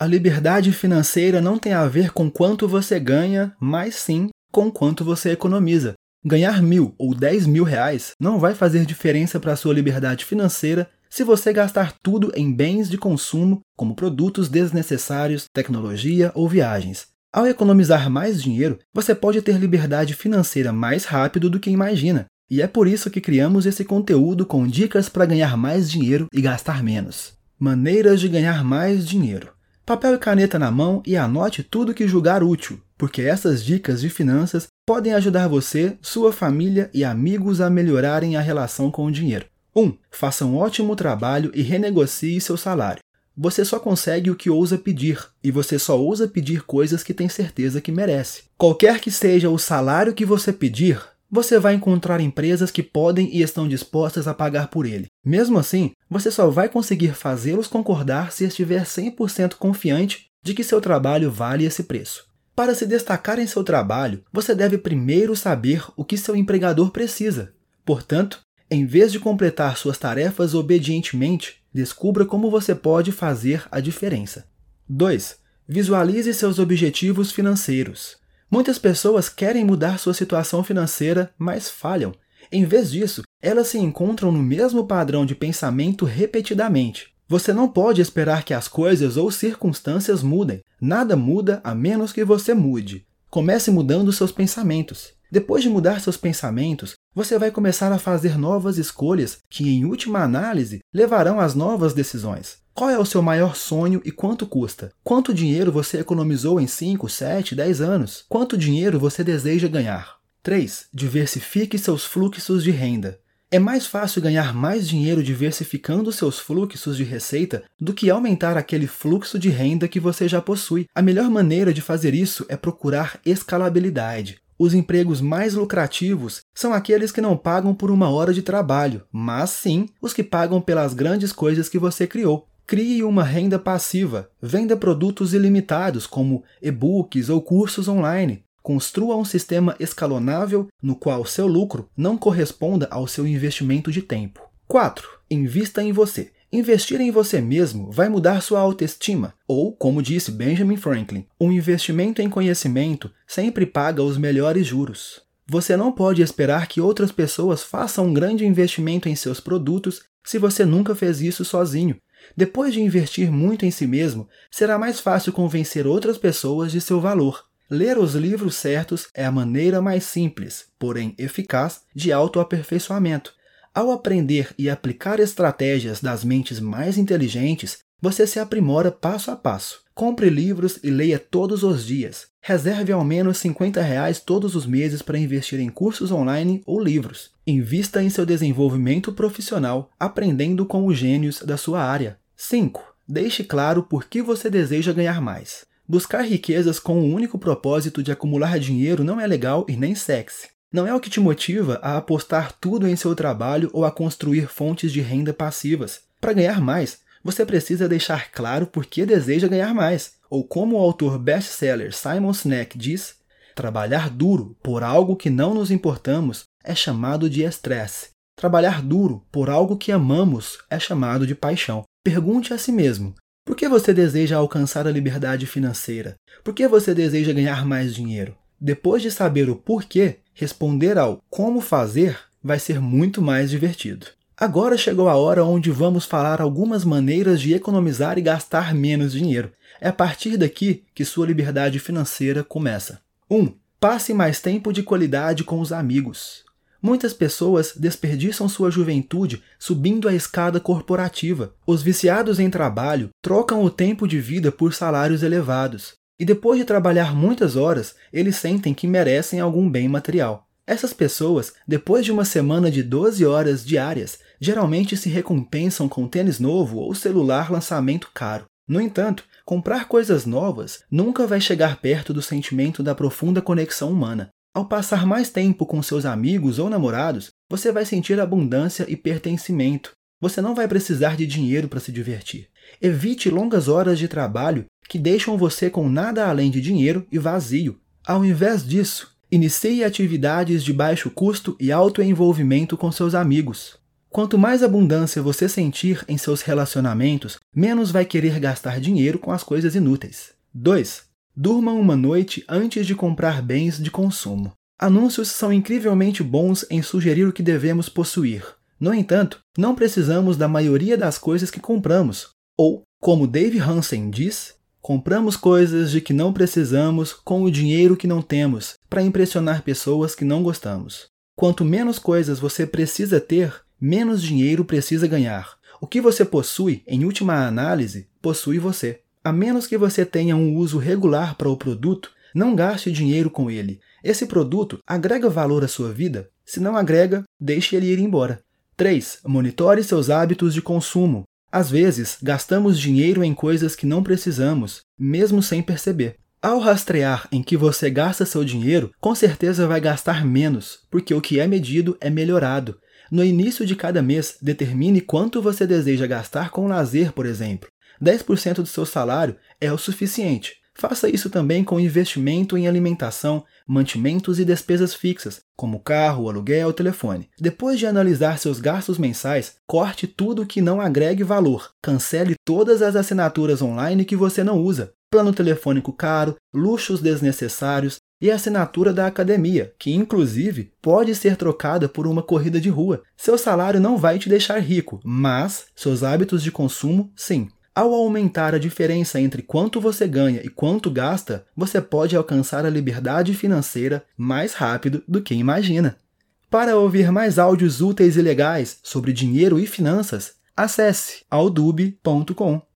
A liberdade financeira não tem a ver com quanto você ganha, mas sim com quanto você economiza. Ganhar mil ou dez mil reais não vai fazer diferença para a sua liberdade financeira se você gastar tudo em bens de consumo, como produtos desnecessários, tecnologia ou viagens. Ao economizar mais dinheiro, você pode ter liberdade financeira mais rápido do que imagina. E é por isso que criamos esse conteúdo com dicas para ganhar mais dinheiro e gastar menos. Maneiras de ganhar mais dinheiro. Papel e caneta na mão e anote tudo que julgar útil, porque essas dicas de finanças podem ajudar você, sua família e amigos a melhorarem a relação com o dinheiro. 1. Um, faça um ótimo trabalho e renegocie seu salário. Você só consegue o que ousa pedir, e você só ousa pedir coisas que tem certeza que merece. Qualquer que seja o salário que você pedir, você vai encontrar empresas que podem e estão dispostas a pagar por ele. Mesmo assim, você só vai conseguir fazê-los concordar se estiver 100% confiante de que seu trabalho vale esse preço. Para se destacar em seu trabalho, você deve primeiro saber o que seu empregador precisa. Portanto, em vez de completar suas tarefas obedientemente, descubra como você pode fazer a diferença. 2. Visualize seus objetivos financeiros. Muitas pessoas querem mudar sua situação financeira, mas falham. Em vez disso, elas se encontram no mesmo padrão de pensamento repetidamente. Você não pode esperar que as coisas ou circunstâncias mudem. Nada muda a menos que você mude. Comece mudando seus pensamentos. Depois de mudar seus pensamentos, você vai começar a fazer novas escolhas que, em última análise, levarão às novas decisões. Qual é o seu maior sonho e quanto custa? Quanto dinheiro você economizou em 5, 7, 10 anos? Quanto dinheiro você deseja ganhar? 3. Diversifique seus fluxos de renda. É mais fácil ganhar mais dinheiro diversificando seus fluxos de receita do que aumentar aquele fluxo de renda que você já possui. A melhor maneira de fazer isso é procurar escalabilidade. Os empregos mais lucrativos são aqueles que não pagam por uma hora de trabalho, mas sim os que pagam pelas grandes coisas que você criou. Crie uma renda passiva. Venda produtos ilimitados, como e-books ou cursos online. Construa um sistema escalonável no qual seu lucro não corresponda ao seu investimento de tempo. 4. Invista em você. Investir em você mesmo vai mudar sua autoestima, ou, como disse Benjamin Franklin, um investimento em conhecimento sempre paga os melhores juros. Você não pode esperar que outras pessoas façam um grande investimento em seus produtos se você nunca fez isso sozinho, depois de investir muito em si mesmo, será mais fácil convencer outras pessoas de seu valor. Ler os livros certos é a maneira mais simples, porém eficaz, de autoaperfeiçoamento. Ao aprender e aplicar estratégias das mentes mais inteligentes, você se aprimora passo a passo. Compre livros e leia todos os dias. Reserve ao menos 50 reais todos os meses para investir em cursos online ou livros. Invista em seu desenvolvimento profissional, aprendendo com os gênios da sua área. 5. Deixe claro por que você deseja ganhar mais. Buscar riquezas com o único propósito de acumular dinheiro não é legal e nem sexy. Não é o que te motiva a apostar tudo em seu trabalho ou a construir fontes de renda passivas. Para ganhar mais, você precisa deixar claro por que deseja ganhar mais. Ou como o autor best-seller Simon Sinek diz, trabalhar duro por algo que não nos importamos é chamado de estresse. Trabalhar duro por algo que amamos é chamado de paixão. Pergunte a si mesmo: por que você deseja alcançar a liberdade financeira? Por que você deseja ganhar mais dinheiro? Depois de saber o porquê, responder ao como fazer vai ser muito mais divertido. Agora chegou a hora onde vamos falar algumas maneiras de economizar e gastar menos dinheiro. É a partir daqui que sua liberdade financeira começa. 1. Um, passe mais tempo de qualidade com os amigos. Muitas pessoas desperdiçam sua juventude subindo a escada corporativa. Os viciados em trabalho trocam o tempo de vida por salários elevados. E depois de trabalhar muitas horas, eles sentem que merecem algum bem material. Essas pessoas, depois de uma semana de 12 horas diárias, geralmente se recompensam com tênis novo ou celular lançamento caro. No entanto, comprar coisas novas nunca vai chegar perto do sentimento da profunda conexão humana. Ao passar mais tempo com seus amigos ou namorados, você vai sentir abundância e pertencimento. Você não vai precisar de dinheiro para se divertir. Evite longas horas de trabalho que deixam você com nada além de dinheiro e vazio. Ao invés disso, Inicie atividades de baixo custo e alto envolvimento com seus amigos. Quanto mais abundância você sentir em seus relacionamentos, menos vai querer gastar dinheiro com as coisas inúteis. 2. Durma uma noite antes de comprar bens de consumo. Anúncios são incrivelmente bons em sugerir o que devemos possuir. No entanto, não precisamos da maioria das coisas que compramos. Ou, como Dave Hansen diz, compramos coisas de que não precisamos com o dinheiro que não temos para impressionar pessoas que não gostamos. Quanto menos coisas você precisa ter, menos dinheiro precisa ganhar. O que você possui, em última análise, possui você. A menos que você tenha um uso regular para o produto, não gaste dinheiro com ele. Esse produto agrega valor à sua vida? Se não agrega, deixe ele ir embora. 3. Monitore seus hábitos de consumo. Às vezes, gastamos dinheiro em coisas que não precisamos, mesmo sem perceber. Ao rastrear em que você gasta seu dinheiro, com certeza vai gastar menos, porque o que é medido é melhorado. No início de cada mês, determine quanto você deseja gastar com lazer, por exemplo. 10% do seu salário é o suficiente. Faça isso também com investimento em alimentação, mantimentos e despesas fixas, como carro, aluguel ou telefone. Depois de analisar seus gastos mensais, corte tudo que não agregue valor. Cancele todas as assinaturas online que você não usa. Plano telefônico caro, luxos desnecessários, e a assinatura da academia, que inclusive pode ser trocada por uma corrida de rua. Seu salário não vai te deixar rico, mas seus hábitos de consumo, sim. Ao aumentar a diferença entre quanto você ganha e quanto gasta, você pode alcançar a liberdade financeira mais rápido do que imagina. Para ouvir mais áudios úteis e legais sobre dinheiro e finanças, acesse aldube.com.